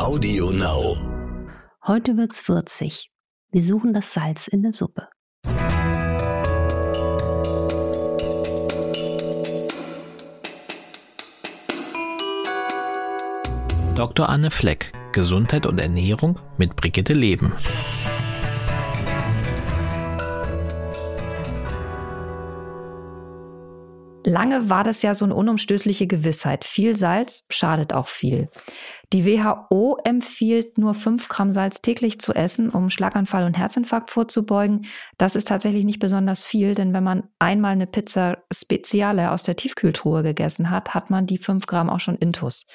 Audio Now. Heute wird's würzig. Wir suchen das Salz in der Suppe. Dr. Anne Fleck, Gesundheit und Ernährung mit Brigitte Leben. Lange war das ja so eine unumstößliche Gewissheit. Viel Salz schadet auch viel. Die WHO empfiehlt nur 5 Gramm Salz täglich zu essen, um Schlaganfall und Herzinfarkt vorzubeugen. Das ist tatsächlich nicht besonders viel, denn wenn man einmal eine Pizza Speziale aus der Tiefkühltruhe gegessen hat, hat man die 5 Gramm auch schon intus.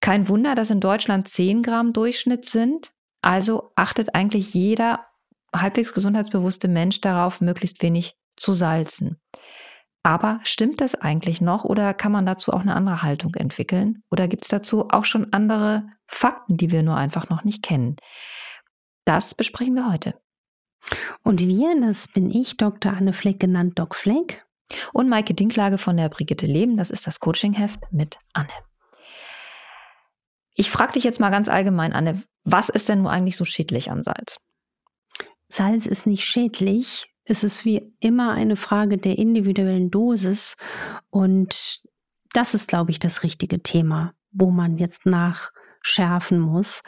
Kein Wunder, dass in Deutschland 10 Gramm Durchschnitt sind. Also achtet eigentlich jeder halbwegs gesundheitsbewusste Mensch darauf, möglichst wenig zu salzen. Aber stimmt das eigentlich noch oder kann man dazu auch eine andere Haltung entwickeln? Oder gibt es dazu auch schon andere Fakten, die wir nur einfach noch nicht kennen? Das besprechen wir heute. Und wir, das bin ich, Dr. Anne Fleck, genannt Doc Fleck. Und Maike Dinklage von der Brigitte Leben, das ist das Coachingheft mit Anne. Ich frage dich jetzt mal ganz allgemein, Anne, was ist denn nun eigentlich so schädlich am Salz? Salz ist nicht schädlich, es ist wie immer eine Frage der individuellen Dosis. Und das ist, glaube ich, das richtige Thema, wo man jetzt nachschärfen muss.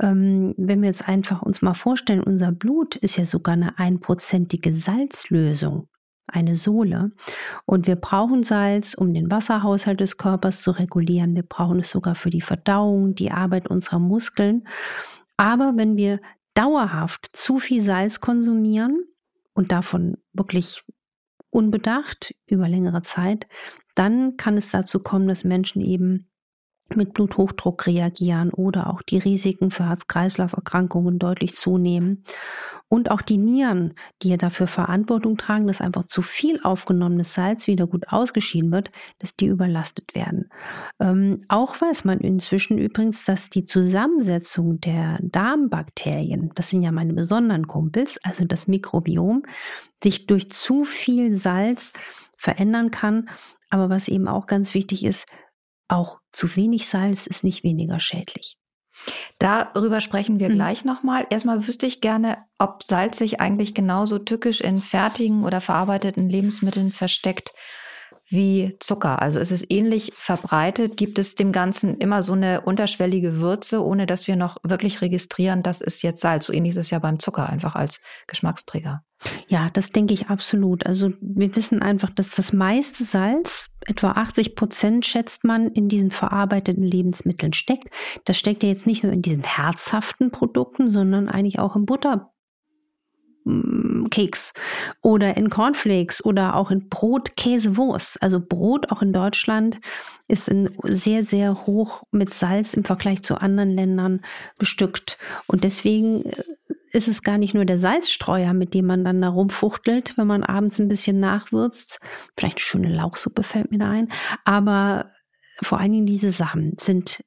Ähm, wenn wir jetzt einfach uns mal vorstellen, unser Blut ist ja sogar eine einprozentige Salzlösung eine Sohle. Und wir brauchen Salz, um den Wasserhaushalt des Körpers zu regulieren. Wir brauchen es sogar für die Verdauung, die Arbeit unserer Muskeln. Aber wenn wir dauerhaft zu viel Salz konsumieren, und davon wirklich unbedacht über längere Zeit, dann kann es dazu kommen, dass Menschen eben mit Bluthochdruck reagieren oder auch die Risiken für Herz-Kreislauf-Erkrankungen deutlich zunehmen. Und auch die Nieren, die ja dafür Verantwortung tragen, dass einfach zu viel aufgenommenes Salz wieder gut ausgeschieden wird, dass die überlastet werden. Ähm, auch weiß man inzwischen übrigens, dass die Zusammensetzung der Darmbakterien, das sind ja meine besonderen Kumpels, also das Mikrobiom, sich durch zu viel Salz verändern kann. Aber was eben auch ganz wichtig ist, auch zu wenig Salz ist nicht weniger schädlich. Darüber sprechen wir hm. gleich nochmal. Erstmal wüsste ich gerne, ob Salz sich eigentlich genauso tückisch in fertigen oder verarbeiteten Lebensmitteln versteckt wie Zucker. Also ist es ähnlich verbreitet? Gibt es dem Ganzen immer so eine unterschwellige Würze, ohne dass wir noch wirklich registrieren, das ist jetzt Salz? So ähnlich ist es ja beim Zucker einfach als Geschmacksträger. Ja, das denke ich absolut. Also wir wissen einfach, dass das meiste Salz, etwa 80 Prozent schätzt man, in diesen verarbeiteten Lebensmitteln steckt. Das steckt ja jetzt nicht nur in diesen herzhaften Produkten, sondern eigentlich auch im Butter, Keks oder in Cornflakes oder auch in Brot, Käse, Wurst. Also Brot auch in Deutschland ist in sehr, sehr hoch mit Salz im Vergleich zu anderen Ländern bestückt. Und deswegen äh, ist es gar nicht nur der Salzstreuer, mit dem man dann da rumfuchtelt, wenn man abends ein bisschen nachwürzt. Vielleicht eine schöne Lauchsuppe fällt mir da ein. Aber vor allen Dingen diese Sachen sind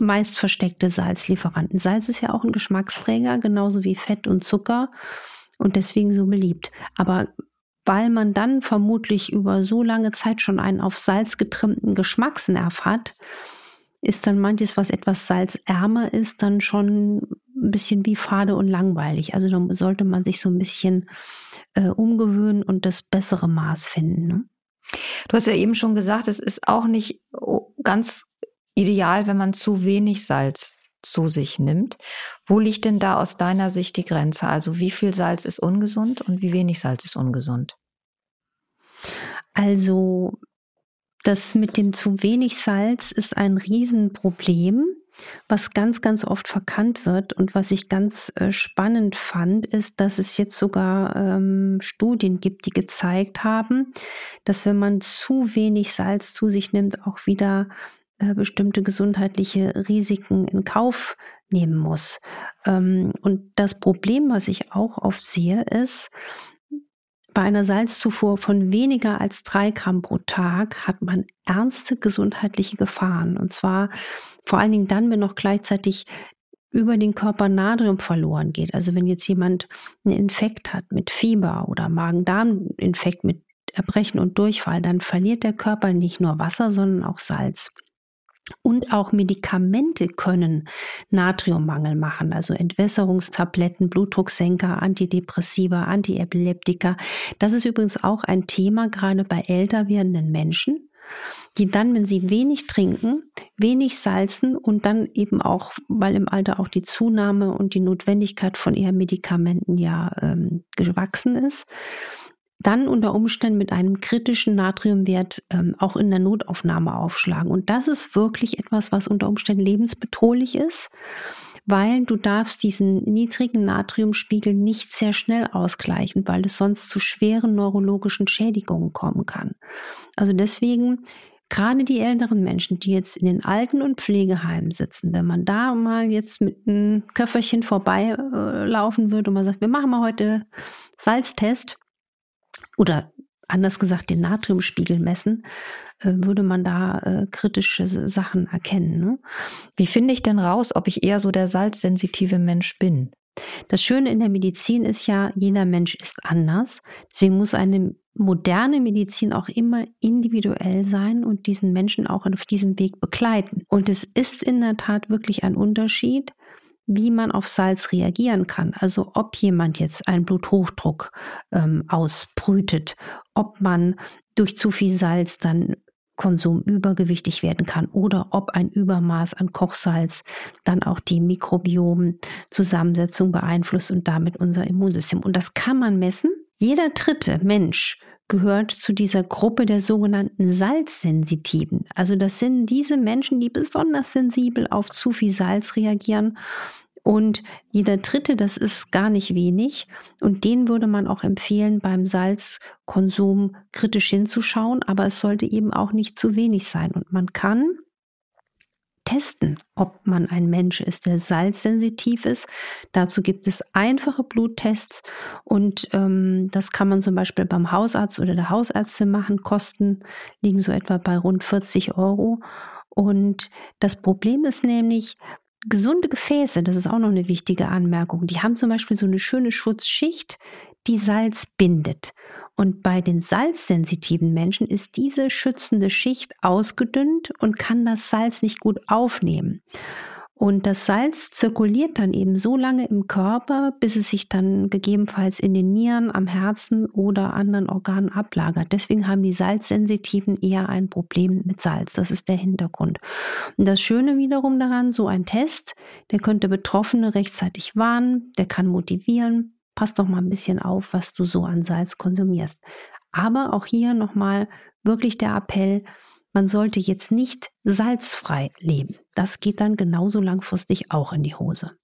meist versteckte Salzlieferanten. Salz ist ja auch ein Geschmacksträger, genauso wie Fett und Zucker und deswegen so beliebt. Aber weil man dann vermutlich über so lange Zeit schon einen auf Salz getrimmten Geschmacksnerv hat, ist dann manches, was etwas salzärmer ist, dann schon ein bisschen wie fade und langweilig. Also da sollte man sich so ein bisschen äh, umgewöhnen und das bessere Maß finden. Ne? Du hast ja eben schon gesagt, es ist auch nicht ganz ideal, wenn man zu wenig Salz zu sich nimmt. Wo liegt denn da aus deiner Sicht die Grenze? Also wie viel Salz ist ungesund und wie wenig Salz ist ungesund? Also das mit dem zu wenig Salz ist ein Riesenproblem. Was ganz, ganz oft verkannt wird und was ich ganz äh, spannend fand, ist, dass es jetzt sogar ähm, Studien gibt, die gezeigt haben, dass wenn man zu wenig Salz zu sich nimmt, auch wieder bestimmte gesundheitliche Risiken in Kauf nehmen muss. Ähm, und das Problem, was ich auch oft sehe, ist, bei einer Salzzufuhr von weniger als drei Gramm pro Tag hat man ernste gesundheitliche Gefahren. Und zwar vor allen Dingen dann, wenn noch gleichzeitig über den Körper Natrium verloren geht. Also wenn jetzt jemand einen Infekt hat mit Fieber oder Magen-Darm-Infekt mit Erbrechen und Durchfall, dann verliert der Körper nicht nur Wasser, sondern auch Salz. Und auch Medikamente können Natriummangel machen, also Entwässerungstabletten, Blutdrucksenker, Antidepressiva, Antiepileptika. Das ist übrigens auch ein Thema, gerade bei älter werdenden Menschen, die dann, wenn sie wenig trinken, wenig salzen und dann eben auch, weil im Alter auch die Zunahme und die Notwendigkeit von eher Medikamenten ja ähm, gewachsen ist, dann unter Umständen mit einem kritischen Natriumwert ähm, auch in der Notaufnahme aufschlagen. Und das ist wirklich etwas, was unter Umständen lebensbedrohlich ist, weil du darfst diesen niedrigen Natriumspiegel nicht sehr schnell ausgleichen, weil es sonst zu schweren neurologischen Schädigungen kommen kann. Also deswegen gerade die älteren Menschen, die jetzt in den Alten- und Pflegeheimen sitzen, wenn man da mal jetzt mit einem Köfferchen vorbeilaufen äh, würde und man sagt, wir machen mal heute Salztest, oder anders gesagt den Natriumspiegel messen, äh, würde man da äh, kritische Sachen erkennen. Ne? Wie finde ich denn raus, ob ich eher so der salzsensitive Mensch bin? Das Schöne in der Medizin ist ja, jeder Mensch ist anders. Deswegen muss eine moderne Medizin auch immer individuell sein und diesen Menschen auch auf diesem Weg begleiten. Und es ist in der Tat wirklich ein Unterschied, wie man auf Salz reagieren kann. Also ob jemand jetzt einen Bluthochdruck ähm, ausbrütet, ob man durch zu viel Salz dann Konsum übergewichtig werden kann oder ob ein Übermaß an Kochsalz dann auch die Mikrobiomzusammensetzung beeinflusst und damit unser Immunsystem. Und das kann man messen. Jeder dritte Mensch gehört zu dieser Gruppe der sogenannten Salzsensitiven. Also das sind diese Menschen, die besonders sensibel auf zu viel Salz reagieren. Und jeder dritte, das ist gar nicht wenig. Und den würde man auch empfehlen, beim Salzkonsum kritisch hinzuschauen. Aber es sollte eben auch nicht zu wenig sein. Und man kann testen, ob man ein Mensch ist, der salzsensitiv ist. Dazu gibt es einfache Bluttests und ähm, das kann man zum Beispiel beim Hausarzt oder der Hausärztin machen. Kosten liegen so etwa bei rund 40 Euro. Und das Problem ist nämlich, gesunde Gefäße, das ist auch noch eine wichtige Anmerkung, die haben zum Beispiel so eine schöne Schutzschicht, die Salz bindet. Und bei den salzsensitiven Menschen ist diese schützende Schicht ausgedünnt und kann das Salz nicht gut aufnehmen. Und das Salz zirkuliert dann eben so lange im Körper, bis es sich dann gegebenenfalls in den Nieren, am Herzen oder anderen Organen ablagert. Deswegen haben die Salzsensitiven eher ein Problem mit Salz. Das ist der Hintergrund. Und das Schöne wiederum daran, so ein Test, der könnte Betroffene rechtzeitig warnen, der kann motivieren, pass doch mal ein bisschen auf, was du so an Salz konsumierst. Aber auch hier nochmal wirklich der Appell, man sollte jetzt nicht salzfrei leben. Das geht dann genauso langfristig auch in die Hose.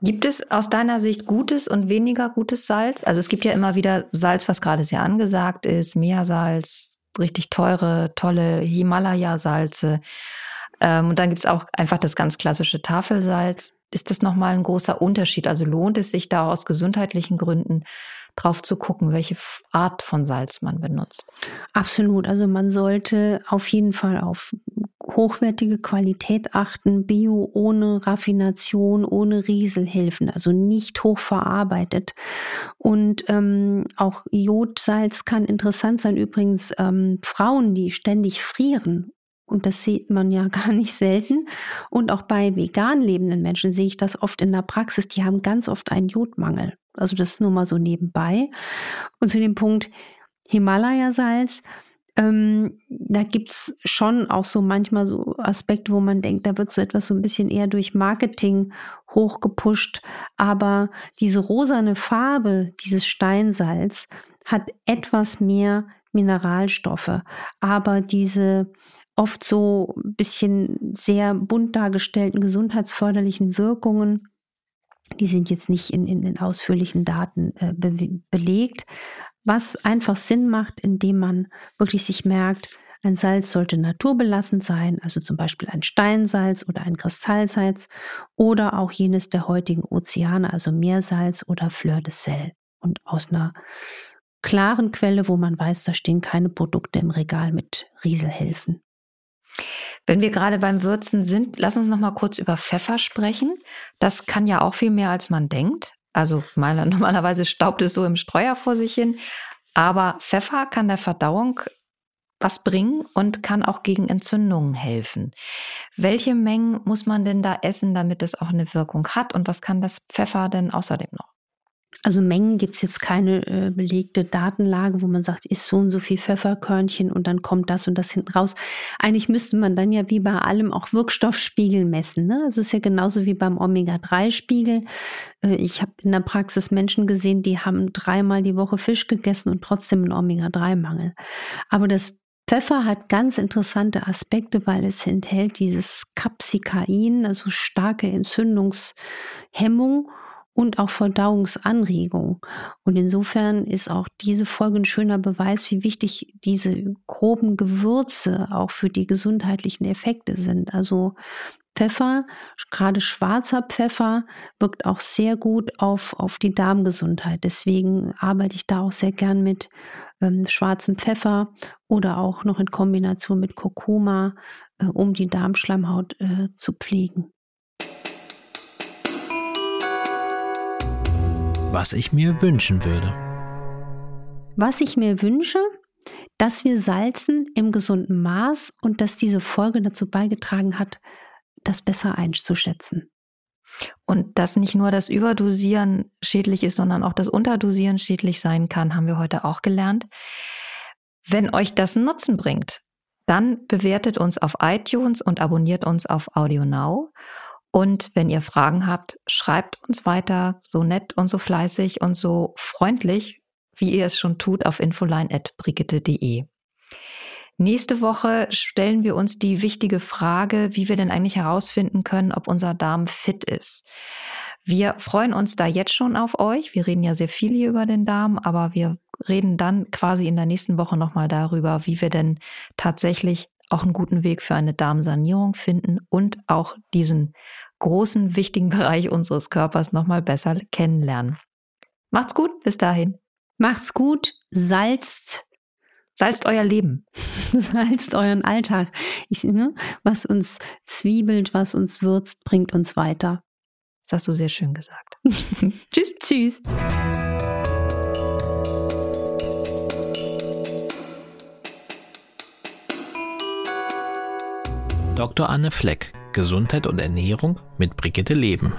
Gibt es aus deiner Sicht gutes und weniger gutes Salz? Also es gibt ja immer wieder Salz, was gerade sehr angesagt ist, Meersalz, richtig teure, tolle Himalaya-Salze. Ähm, und dann gibt es auch einfach das ganz klassische Tafelsalz ist das nochmal ein großer Unterschied. Also lohnt es sich da aus gesundheitlichen Gründen drauf zu gucken, welche Art von Salz man benutzt. Absolut. Also man sollte auf jeden Fall auf hochwertige Qualität achten, Bio ohne Raffination, ohne Rieselhilfen, also nicht hochverarbeitet. Und ähm, auch Jodsalz kann interessant sein. Übrigens ähm, Frauen, die ständig frieren und das sieht man ja gar nicht selten. Und auch bei vegan lebenden Menschen sehe ich das oft in der Praxis. Die haben ganz oft einen Jodmangel. Also das nur mal so nebenbei. Und zu dem Punkt Himalaya-Salz, ähm, da gibt es schon auch so manchmal so Aspekte, wo man denkt, da wird so etwas so ein bisschen eher durch Marketing hochgepusht. Aber diese rosane Farbe, dieses Steinsalz, hat etwas mehr Mineralstoffe. Aber diese oft so ein bisschen sehr bunt dargestellten gesundheitsförderlichen Wirkungen, die sind jetzt nicht in, in den ausführlichen Daten äh, be belegt, was einfach Sinn macht, indem man wirklich sich merkt, ein Salz sollte naturbelassen sein, also zum Beispiel ein Steinsalz oder ein Kristallsalz oder auch jenes der heutigen Ozeane, also Meersalz oder Fleur de Sel. Und aus einer klaren Quelle, wo man weiß, da stehen keine Produkte im Regal mit Rieselhilfen. Wenn wir gerade beim Würzen sind, lass uns noch mal kurz über Pfeffer sprechen. Das kann ja auch viel mehr, als man denkt. Also normalerweise staubt es so im Streuer vor sich hin. Aber Pfeffer kann der Verdauung was bringen und kann auch gegen Entzündungen helfen. Welche Mengen muss man denn da essen, damit es auch eine Wirkung hat? Und was kann das Pfeffer denn außerdem noch? Also Mengen gibt es jetzt keine äh, belegte Datenlage, wo man sagt, ist so und so viel Pfefferkörnchen und dann kommt das und das hinten raus. Eigentlich müsste man dann ja wie bei allem auch Wirkstoffspiegel messen. Ne? Also es ist ja genauso wie beim Omega-3-Spiegel. Äh, ich habe in der Praxis Menschen gesehen, die haben dreimal die Woche Fisch gegessen und trotzdem einen Omega-3-Mangel. Aber das Pfeffer hat ganz interessante Aspekte, weil es enthält dieses Capsicain, also starke Entzündungshemmung und auch Verdauungsanregung. Und insofern ist auch diese Folge ein schöner Beweis, wie wichtig diese groben Gewürze auch für die gesundheitlichen Effekte sind. Also Pfeffer, gerade schwarzer Pfeffer, wirkt auch sehr gut auf, auf die Darmgesundheit. Deswegen arbeite ich da auch sehr gern mit ähm, schwarzem Pfeffer oder auch noch in Kombination mit Kurkuma, äh, um die Darmschleimhaut äh, zu pflegen. Was ich mir wünschen würde. Was ich mir wünsche, dass wir salzen im gesunden Maß und dass diese Folge dazu beigetragen hat, das besser einzuschätzen. Und dass nicht nur das Überdosieren schädlich ist, sondern auch das Unterdosieren schädlich sein kann, haben wir heute auch gelernt. Wenn euch das Nutzen bringt, dann bewertet uns auf iTunes und abonniert uns auf Audio Now. Und wenn ihr Fragen habt, schreibt uns weiter so nett und so fleißig und so freundlich, wie ihr es schon tut, auf infoline.brigitte.de. Nächste Woche stellen wir uns die wichtige Frage, wie wir denn eigentlich herausfinden können, ob unser Darm fit ist. Wir freuen uns da jetzt schon auf euch. Wir reden ja sehr viel hier über den Darm, aber wir reden dann quasi in der nächsten Woche nochmal darüber, wie wir denn tatsächlich auch einen guten Weg für eine Darmsanierung finden und auch diesen großen, wichtigen Bereich unseres Körpers nochmal besser kennenlernen. Macht's gut, bis dahin. Macht's gut, salzt. Salzt euer Leben. salzt euren Alltag. Ich, ne, was uns zwiebelt, was uns würzt, bringt uns weiter. Das hast du sehr schön gesagt. Tschüss. Tschüss. Dr. Anne Fleck Gesundheit und Ernährung mit Brigitte Leben.